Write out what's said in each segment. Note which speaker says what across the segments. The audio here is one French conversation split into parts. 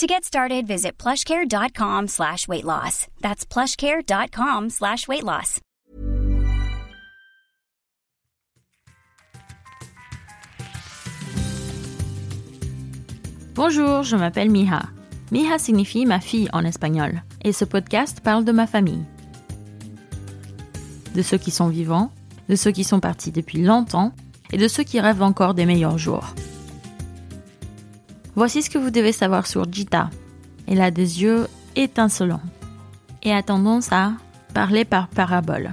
Speaker 1: To get started, visit plushcare.com slash weight loss. That's plushcare.com slash weight loss.
Speaker 2: Bonjour, je m'appelle Mija. Mija signifie ma fille en espagnol, et ce podcast parle de ma famille. De ceux qui sont vivants, de ceux qui sont partis depuis longtemps, et de ceux qui rêvent encore des meilleurs jours. Voici ce que vous devez savoir sur Gita. Elle a des yeux étincelants et a tendance à parler par parabole.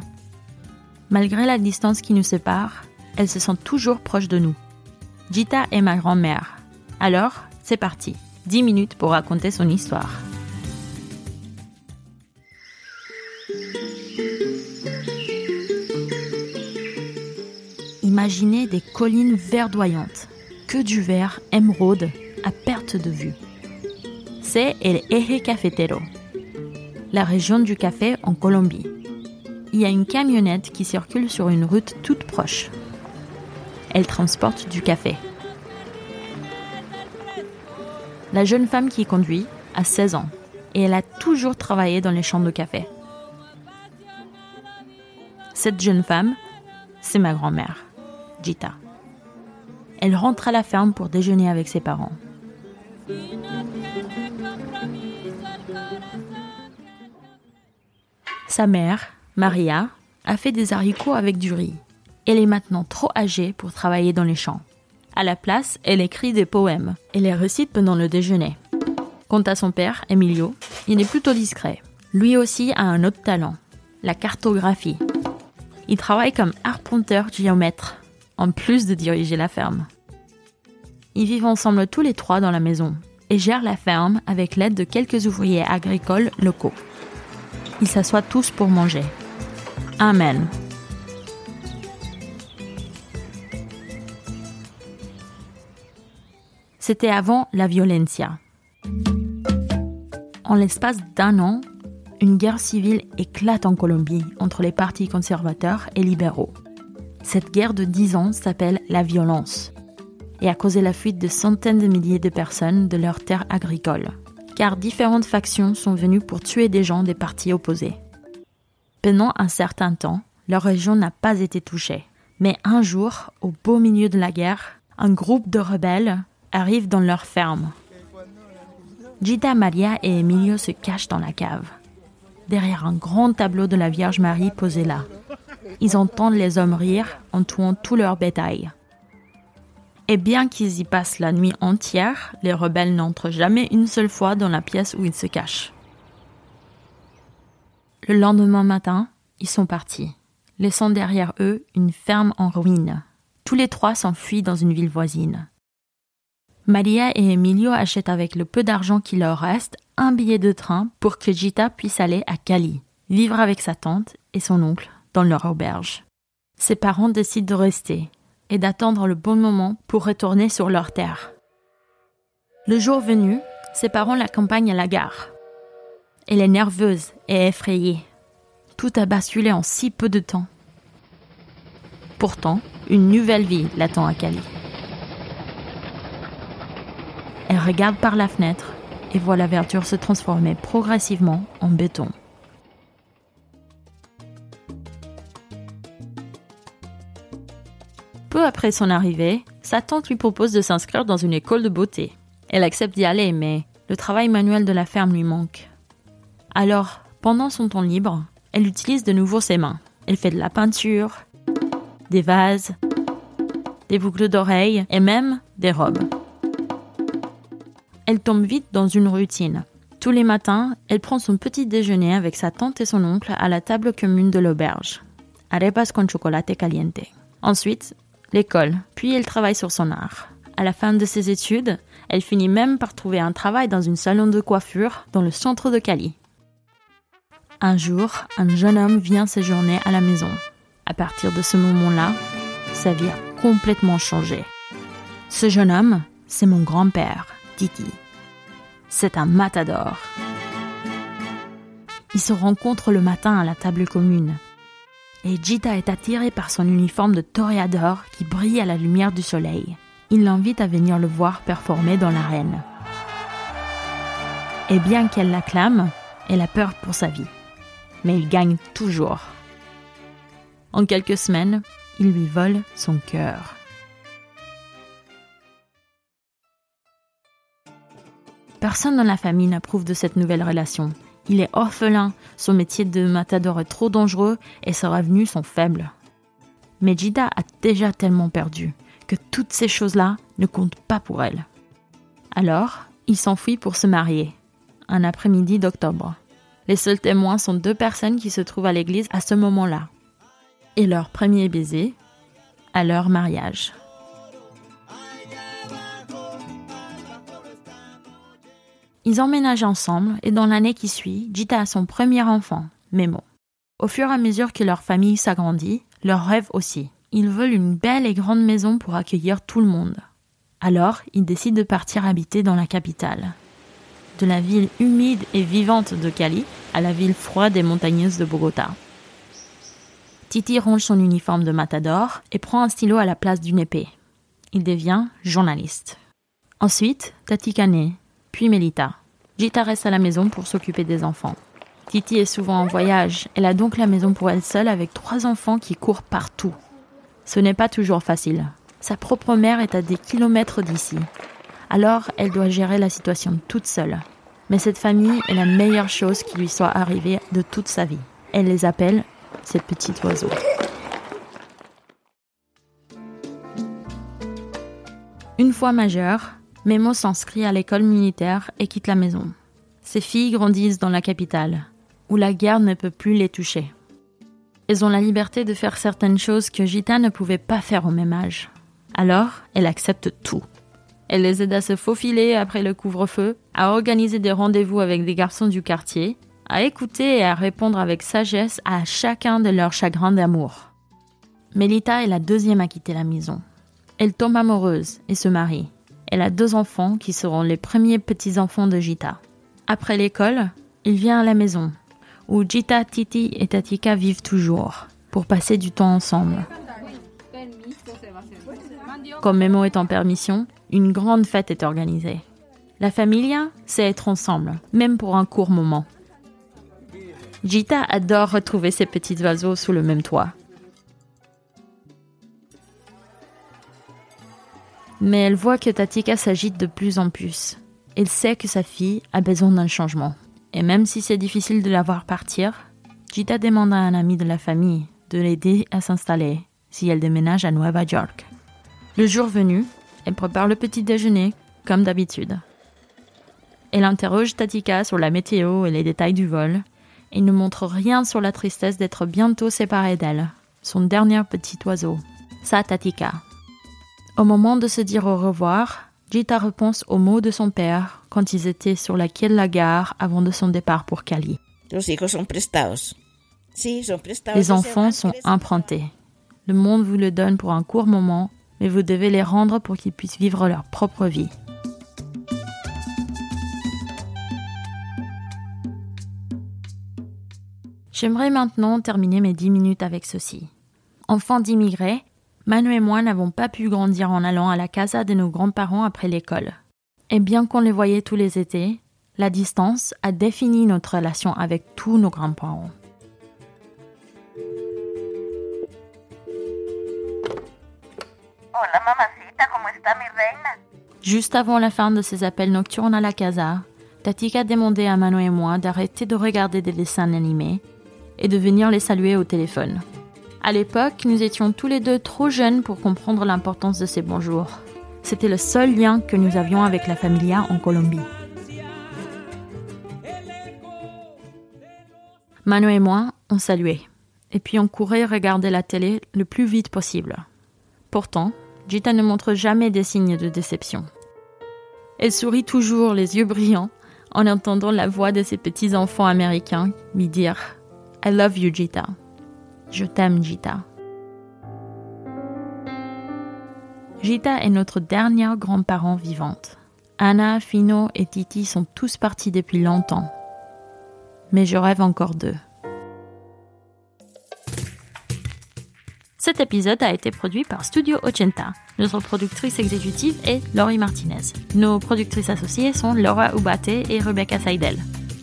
Speaker 2: Malgré la distance qui nous sépare, elle se sent toujours proche de nous. Gita est ma grand-mère. Alors, c'est parti. 10 minutes pour raconter son histoire. Imaginez des collines verdoyantes, que du vert émeraude perte de vue. C'est El Eje Cafetero, la région du café en Colombie. Il y a une camionnette qui circule sur une route toute proche. Elle transporte du café. La jeune femme qui conduit a 16 ans et elle a toujours travaillé dans les champs de café. Cette jeune femme, c'est ma grand-mère, Gita. Elle rentre à la ferme pour déjeuner avec ses parents. Sa mère, Maria, a fait des haricots avec du riz. Elle est maintenant trop âgée pour travailler dans les champs. À la place, elle écrit des poèmes et les récite pendant le déjeuner. Quant à son père, Emilio, il est plutôt discret. Lui aussi a un autre talent, la cartographie. Il travaille comme arpenteur géomètre, en plus de diriger la ferme. Ils vivent ensemble tous les trois dans la maison et gèrent la ferme avec l'aide de quelques ouvriers agricoles locaux. Ils s'assoient tous pour manger. Amen. C'était avant la violencia. En l'espace d'un an, une guerre civile éclate en Colombie entre les partis conservateurs et libéraux. Cette guerre de dix ans s'appelle la violence et a causé la fuite de centaines de milliers de personnes de leurs terres agricoles, car différentes factions sont venues pour tuer des gens des partis opposés. Pendant un certain temps, leur région n'a pas été touchée, mais un jour, au beau milieu de la guerre, un groupe de rebelles arrive dans leur ferme. Gita Maria et Emilio se cachent dans la cave, derrière un grand tableau de la Vierge Marie posé là. Ils entendent les hommes rire en tuant tout leur bétail. Et bien qu'ils y passent la nuit entière, les rebelles n'entrent jamais une seule fois dans la pièce où ils se cachent. Le lendemain matin, ils sont partis, laissant derrière eux une ferme en ruine. Tous les trois s'enfuient dans une ville voisine. Maria et Emilio achètent avec le peu d'argent qui leur reste un billet de train pour que Gita puisse aller à Cali, vivre avec sa tante et son oncle dans leur auberge. Ses parents décident de rester et d'attendre le bon moment pour retourner sur leur terre. Le jour venu, ses parents l'accompagnent à la gare. Elle est nerveuse et effrayée. Tout a basculé en si peu de temps. Pourtant, une nouvelle vie l'attend à Cali. Elle regarde par la fenêtre et voit la verdure se transformer progressivement en béton. Peu après son arrivée, sa tante lui propose de s'inscrire dans une école de beauté. Elle accepte d'y aller, mais le travail manuel de la ferme lui manque. Alors, pendant son temps libre, elle utilise de nouveau ses mains. Elle fait de la peinture, des vases, des boucles d'oreilles et même des robes. Elle tombe vite dans une routine. Tous les matins, elle prend son petit déjeuner avec sa tante et son oncle à la table commune de l'auberge. Arepas con chocolate caliente. Ensuite, l'école, puis elle travaille sur son art. À la fin de ses études, elle finit même par trouver un travail dans une salon de coiffure dans le centre de Cali. Un jour, un jeune homme vient séjourner à la maison. À partir de ce moment-là, sa vie a complètement changé. Ce jeune homme, c'est mon grand-père, Titi. C'est un matador. Ils se rencontrent le matin à la table commune. Et Gita est attirée par son uniforme de toréador qui brille à la lumière du soleil. Il l'invite à venir le voir performer dans l'arène. Et bien qu'elle l'acclame, elle a peur pour sa vie. Mais il gagne toujours. En quelques semaines, il lui vole son cœur. Personne dans la famille n'approuve de cette nouvelle relation. Il est orphelin, son métier de matador est trop dangereux et ses revenus sont faibles. Mais Jida a déjà tellement perdu que toutes ces choses-là ne comptent pas pour elle. Alors, il s'enfuit pour se marier, un après-midi d'octobre. Les seuls témoins sont deux personnes qui se trouvent à l'église à ce moment-là. Et leur premier baiser à leur mariage. Ils emménagent ensemble et dans l'année qui suit, Jita a son premier enfant, Memo. Au fur et à mesure que leur famille s'agrandit, leur rêve aussi. Ils veulent une belle et grande maison pour accueillir tout le monde. Alors, ils décident de partir habiter dans la capitale. De la ville humide et vivante de Cali à la ville froide et montagneuse de Bogota. Titi ronge son uniforme de matador et prend un stylo à la place d'une épée. Il devient journaliste. Ensuite, Tati Kane, puis Melita. Gita reste à la maison pour s'occuper des enfants. Titi est souvent en voyage. Elle a donc la maison pour elle seule avec trois enfants qui courent partout. Ce n'est pas toujours facile. Sa propre mère est à des kilomètres d'ici. Alors, elle doit gérer la situation toute seule. Mais cette famille est la meilleure chose qui lui soit arrivée de toute sa vie. Elle les appelle ses petits oiseaux. Une fois majeure, Memo s'inscrit à l'école militaire et quitte la maison. Ses filles grandissent dans la capitale, où la guerre ne peut plus les toucher. Elles ont la liberté de faire certaines choses que Gita ne pouvait pas faire au même âge. Alors, elle accepte tout. Elle les aide à se faufiler après le couvre-feu, à organiser des rendez-vous avec des garçons du quartier, à écouter et à répondre avec sagesse à chacun de leurs chagrins d'amour. Melita est la deuxième à quitter la maison. Elle tombe amoureuse et se marie. Elle a deux enfants qui seront les premiers petits-enfants de Gita. Après l'école, il vient à la maison, où Gita, Titi et Tatika vivent toujours, pour passer du temps ensemble. Comme Memo est en permission, une grande fête est organisée. La familia, c'est être ensemble, même pour un court moment. Gita adore retrouver ses petits oiseaux sous le même toit. Mais elle voit que Tatika s'agite de plus en plus. Elle sait que sa fille a besoin d'un changement. Et même si c'est difficile de la voir partir, Gita demande à un ami de la famille de l'aider à s'installer si elle déménage à Nueva York. Le jour venu, elle prépare le petit déjeuner, comme d'habitude. Elle interroge Tatika sur la météo et les détails du vol, et ne montre rien sur la tristesse d'être bientôt séparée d'elle, son dernier petit oiseau, sa Tatika. Au moment de se dire au revoir, Gita repense aux mots de son père quand ils étaient sur la quai de la gare avant de son départ pour Cali. Les enfants sont empruntés. Le monde vous le donne pour un court moment, mais vous devez les rendre pour qu'ils puissent vivre leur propre vie. J'aimerais maintenant terminer mes dix minutes avec ceci. Enfants d'immigrés, Manu et moi n'avons pas pu grandir en allant à la casa de nos grands-parents après l'école. Et bien qu'on les voyait tous les étés, la distance a défini notre relation avec tous nos grands-parents.
Speaker 3: Hola mamacita, ¿cómo está mi reina?
Speaker 2: Juste avant la fin de ces appels nocturnes à la casa, Tatika demandait à Manu et moi d'arrêter de regarder des dessins animés et de venir les saluer au téléphone. À l'époque, nous étions tous les deux trop jeunes pour comprendre l'importance de ces bonjours. C'était le seul lien que nous avions avec la familia en Colombie. Manu et moi, on saluait. Et puis on courait regarder la télé le plus vite possible. Pourtant, Gita ne montre jamais des signes de déception. Elle sourit toujours, les yeux brillants, en entendant la voix de ses petits-enfants américains lui dire I love you, Gita. Je t'aime, Gita. Gita est notre dernière grand-parent vivante. Anna, Fino et Titi sont tous partis depuis longtemps. Mais je rêve encore d'eux. Cet épisode a été produit par Studio Ochenta. Notre productrice exécutive est Laurie Martinez. Nos productrices associées sont Laura Ubate et Rebecca Seidel.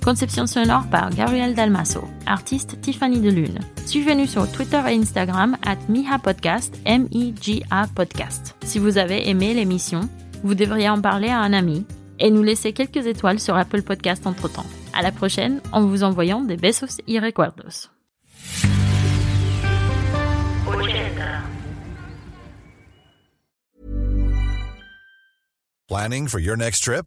Speaker 2: Conception sonore par Gabriel Dalmasso. Artiste Tiffany Delune. Suivez-nous sur Twitter et Instagram at Miha Podcast, M-I-G-A Podcast. Si vous avez aimé l'émission, vous devriez en parler à un ami et nous laisser quelques étoiles sur Apple Podcast entre temps. À la prochaine en vous envoyant des besos y recuerdos.
Speaker 4: Planning for your next trip?